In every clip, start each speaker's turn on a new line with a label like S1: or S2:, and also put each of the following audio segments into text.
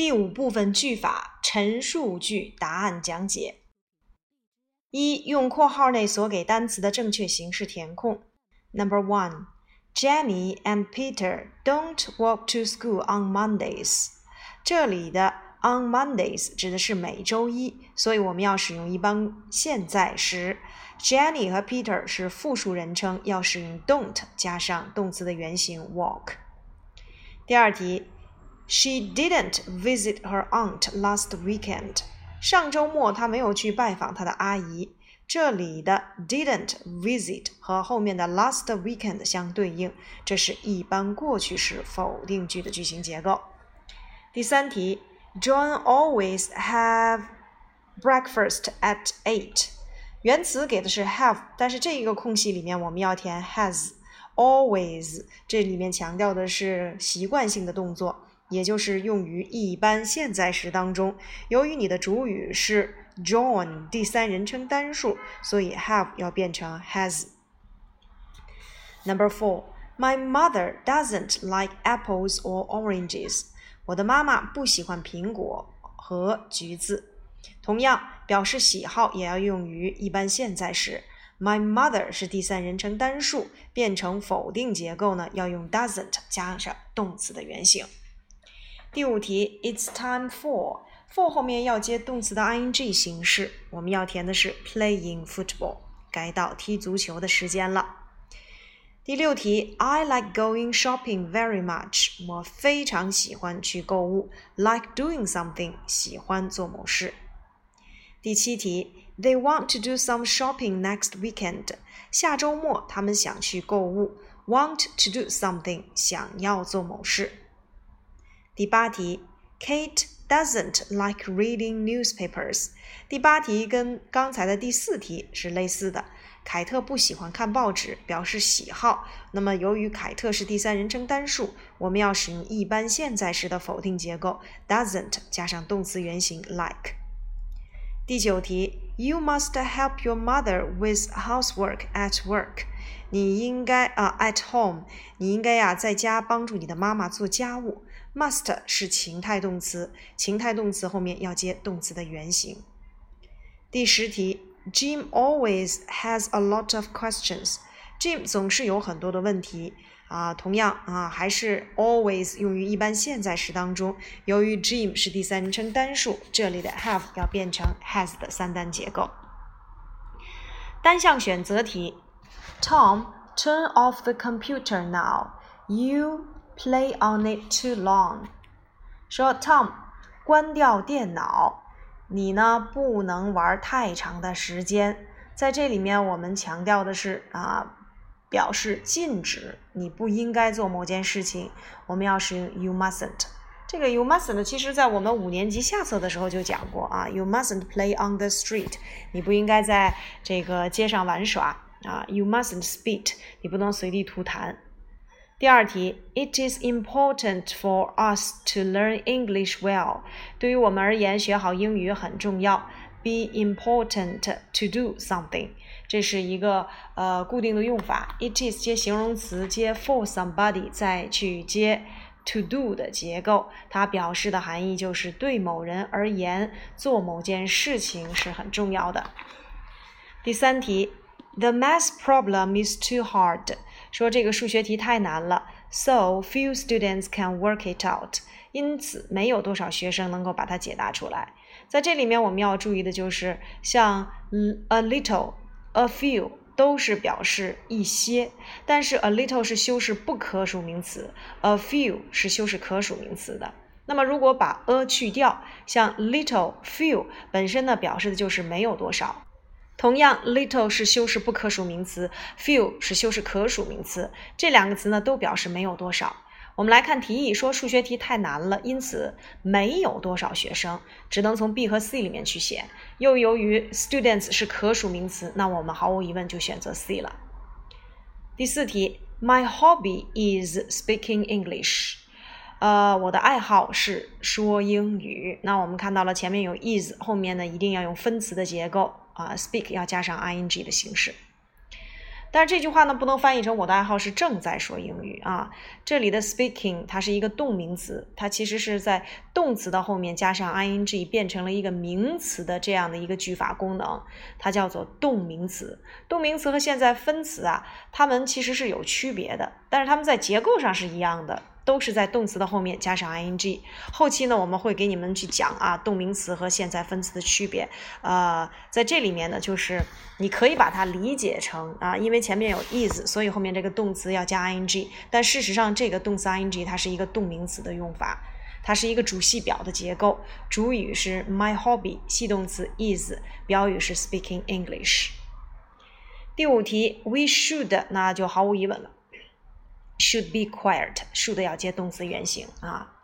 S1: 第五部分句法陈述句答案讲解。一、用括号内所给单词的正确形式填空。Number one, Jenny and Peter don't walk to school on Mondays。这里的 on Mondays 指的是每周一，所以我们要使用一般现在时。Jenny 和 Peter 是复数人称，要使用 don't 加上动词的原形 walk。第二题 ，She didn't visit her aunt last weekend。上周末她没有去拜访她的阿姨。这里的 didn't visit 和后面的 last weekend 相对应，这是一般过去时否定句的句型结构。第三题，John always have breakfast at eight。原词给的是 have，但是这一个空隙里面我们要填 has always，这里面强调的是习惯性的动作， 也就是用于一般现在时当中。由于你的主语是 John，第三人称单数，所以 have 要变成 has。Number four，My mother doesn't like apples or oranges。我的妈妈不喜欢苹果和橘子。同样，表示喜好也要用于一般现在时。My mother 是第三人称单数，变成否定结构呢，要用 doesn't 加上动词的原形。第五题，It's time for，for 后面要接动词的 ing 形式，我们要填的是 playing football，该到踢足球的时间了。第六题，I like going shopping very much，我非常喜欢去购物，like doing something，喜欢做某事。第七题，They want to do some shopping next weekend。下周末他们想去购物。Want to do something，想要做某事。第八题，Kate doesn't like reading newspapers。第八题跟刚才的第四题是类似的。凯特不喜欢看报纸，表示喜好。那么由于凯特是第三人称单数，我们要使用一般现在时的否定结构，doesn't 加上动词原形 like。第九题，You must help your mother with housework at work。你应该啊，at home，你应该呀在家帮助你的妈妈做家务。Must 是情态动词，情态动词后面要接动词的原形。第十题，Jim always has a lot of questions。Jim 总是有很多的问题。啊，同样啊，还是 always 用于一般现在时当中。由于 Jim 是第三人称单数，这里的 have 要变成 has 的三单结构。单项选择题：Tom, turn off the computer now. You play on it too long. 说 Tom，关掉电脑，你呢不能玩太长的时间。在这里面，我们强调的是啊。表示禁止，你不应该做某件事情，我们要使用 you mustn't。这个 you mustn't，其实在我们五年级下册的时候就讲过啊，you mustn't play on the street，你不应该在这个街上玩耍啊，you mustn't spit，你不能随地吐痰。第二题，It is important for us to learn English well。对于我们而言，学好英语很重要。Be important to do something。这是一个呃固定的用法，it is 接形容词接 for somebody 再去接 to do 的结构，它表示的含义就是对某人而言做某件事情是很重要的。第三题，the math problem is too hard，说这个数学题太难了，so few students can work it out，因此没有多少学生能够把它解答出来。在这里面我们要注意的就是像 a little。A few 都是表示一些，但是 a little 是修饰不可数名词，a few 是修饰可数名词的。那么如果把 a 去掉，像 little few 本身呢，表示的就是没有多少。同样，little 是修饰不可数名词，few 是修饰可数名词，这两个词呢都表示没有多少。我们来看题意，说数学题太难了，因此没有多少学生，只能从 B 和 C 里面去写。又由于 students 是可数名词，那我们毫无疑问就选择 C 了。第四题，My hobby is speaking English。呃，我的爱好是说英语。那我们看到了前面有 is，后面呢一定要用分词的结构啊，speak 要加上 ing 的形式。但是这句话呢，不能翻译成我的爱好是正在说英语啊。这里的 speaking 它是一个动名词，它其实是在动词的后面加上 ing 变成了一个名词的这样的一个句法功能，它叫做动名词。动名词和现在分词啊，它们其实是有区别的，但是它们在结构上是一样的。都是在动词的后面加上 ing。后期呢，我们会给你们去讲啊，动名词和现在分词的区别。呃，在这里面呢，就是你可以把它理解成啊，因为前面有 is，所以后面这个动词要加 ing。但事实上，这个动词 ing 它是一个动名词的用法，它是一个主系表的结构。主语是 my hobby，系动词 is，表语是 speaking English。第五题，we should，那就毫无疑问了。Should be quiet. should 要接动词原形啊。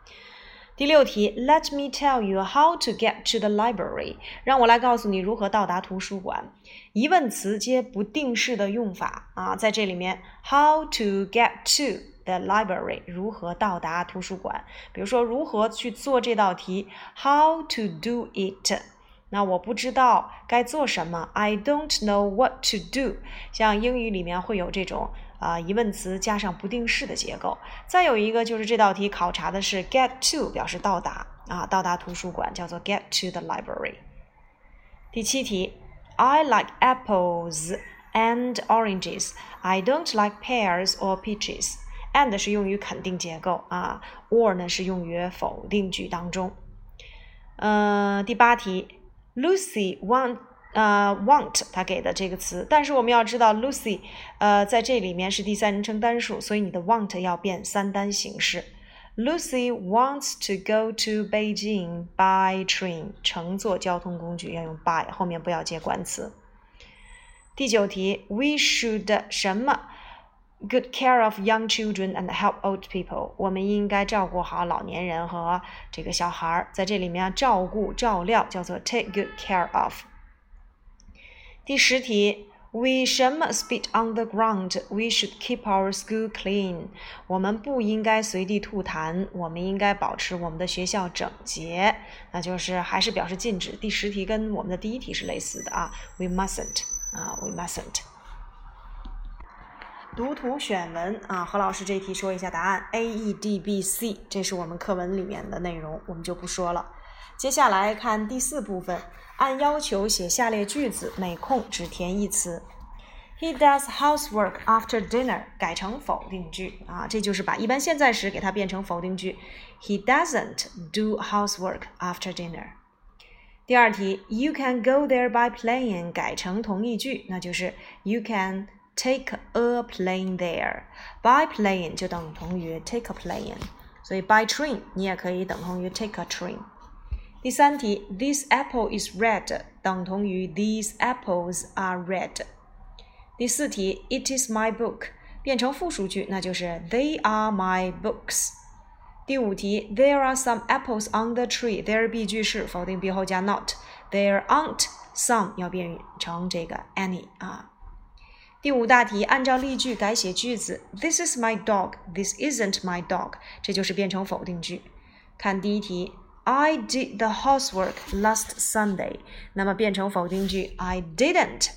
S1: 第六题，Let me tell you how to get to the library。让我来告诉你如何到达图书馆。疑问词接不定式的用法啊，在这里面，how to get to the library，如何到达图书馆？比如说，如何去做这道题？How to do it？那我不知道该做什么，I don't know what to do。像英语里面会有这种。啊，疑问词加上不定式的结构。再有一个就是这道题考察的是 get to 表示到达啊，到达图书馆叫做 get to the library。第七题，I like apples and oranges. I don't like pears or peaches. And 是用于肯定结构啊，or 呢是用于否定句当中。呃，第八题，Lucy want 呃，want 他给的这个词，但是我们要知道 Lucy，呃，在这里面是第三人称单数，所以你的 want 要变三单形式。Lucy wants to go to Beijing by train，乘坐交通工具要用 by，后面不要接冠词。第九题，We should 什么？Good care of young children and help old people。我们应该照顾好老年人和这个小孩儿，在这里面照顾、照料叫做 take good care of。第十题，We should spit on the ground. We should keep our school clean. 我们不应该随地吐痰，我们应该保持我们的学校整洁。那就是还是表示禁止。第十题跟我们的第一题是类似的啊。We mustn't 啊，We mustn't。读图选文啊，何老师这题说一下答案。A E D B C，这是我们课文里面的内容，我们就不说了。接下来看第四部分。按要求写下列句子，每空只填一词。He does housework after dinner，改成否定句啊，这就是把一般现在时给它变成否定句。He doesn't do housework after dinner。第二题，You can go there by plane，改成同义句，那就是 You can take a plane there。By plane 就等同于 take a plane，所以 by train 你也可以等同于 take a train。 第三题，This apple is red 等同于 These apples are red。第四题，It is my book 变成复数句，那就是 They are my books。第五题，There are some apples on the tree。There be 句式，否定 be 后加 not。There aren't some 要变成这个 any 啊。第五大题，按照例句改写句子，This is my dog。This isn't my dog，这就是变成否定句。看第一题。 I did the housework last Sunday，那么变成否定句，I didn't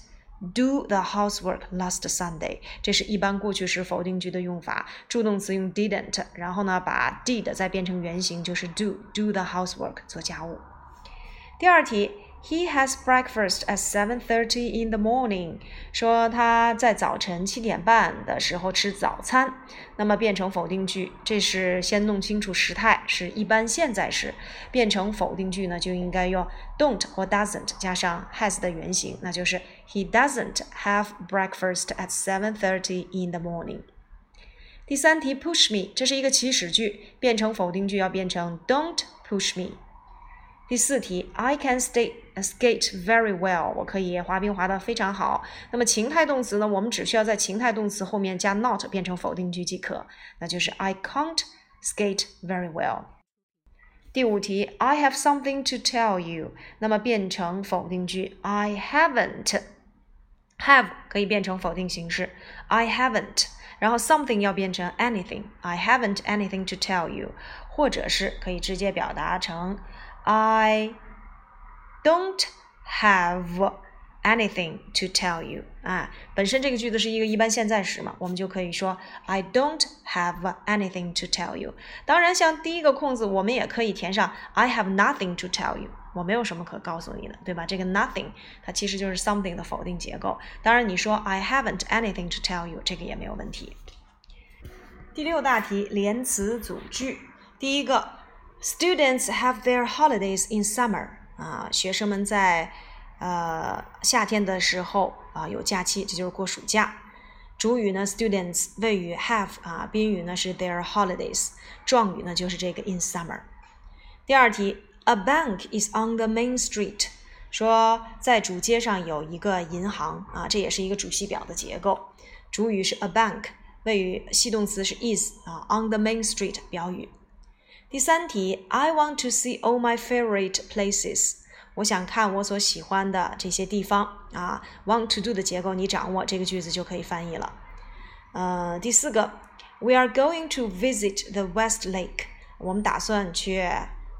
S1: do the housework last Sunday。这是一般过去时否定句的用法，助动词用 didn't，然后呢把 did 再变成原形，就是 do，do the housework 做家务。第二题。He has breakfast at seven thirty in the morning。说他在早晨七点半的时候吃早餐。那么变成否定句，这是先弄清楚时态，是一般现在时。变成否定句呢，就应该用 don't 或 doesn't 加上 has 的原形，那就是 He doesn't have breakfast at seven thirty in the morning。第三题，push me，这是一个祈使句，变成否定句要变成 don't push me。第四题，I can skate skate very well。我可以滑冰滑得非常好。那么情态动词呢？我们只需要在情态动词后面加 not 变成否定句即可，那就是 I can't skate very well。第五题，I have something to tell you。那么变成否定句，I haven't。have 可以变成否定形式，I haven't。然后 something 要变成 anything，I haven't anything to tell you，或者是可以直接表达成。 I don't have anything to tell you 啊，本身这个句子是一个一般现在时嘛，我们就可以说 I don't have anything to tell you。当然，像第一个空子，我们也可以填上 I have nothing to tell you，我没有什么可告诉你的，对吧？这个 nothing 它其实就是 something 的否定结构。当然，你说 I haven't anything to tell you，这个也没有问题。第六大题，连词组句。第一个，Students have their holidays in summer。啊，学生们在呃夏天的时候啊有假期，这就是过暑假。主语呢，students；谓语 have 啊，宾语呢是 their holidays；状语呢就是这个 in summer。第二题，A bank is on the main street。说在主街上有一个银行啊，这也是一个主系表的结构。主语是 a bank，谓语系动词是 is 啊，on the main street 表语。第三题，I want to see all my favorite places。我想看我所喜欢的这些地方啊。Want to do 的结构你掌握，这个句子就可以翻译了。呃，第四个，We are going to visit the West Lake。我们打算去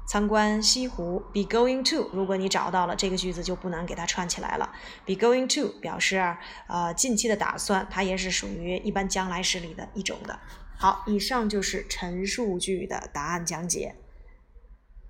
S1: 参观西湖。Be going to，如果你找到了这个句子，就不难给它串起来了。Be going to 表示呃近期的打算，它也是属于一般将来时里的一种的。好，以上就是陈述句的答案讲解。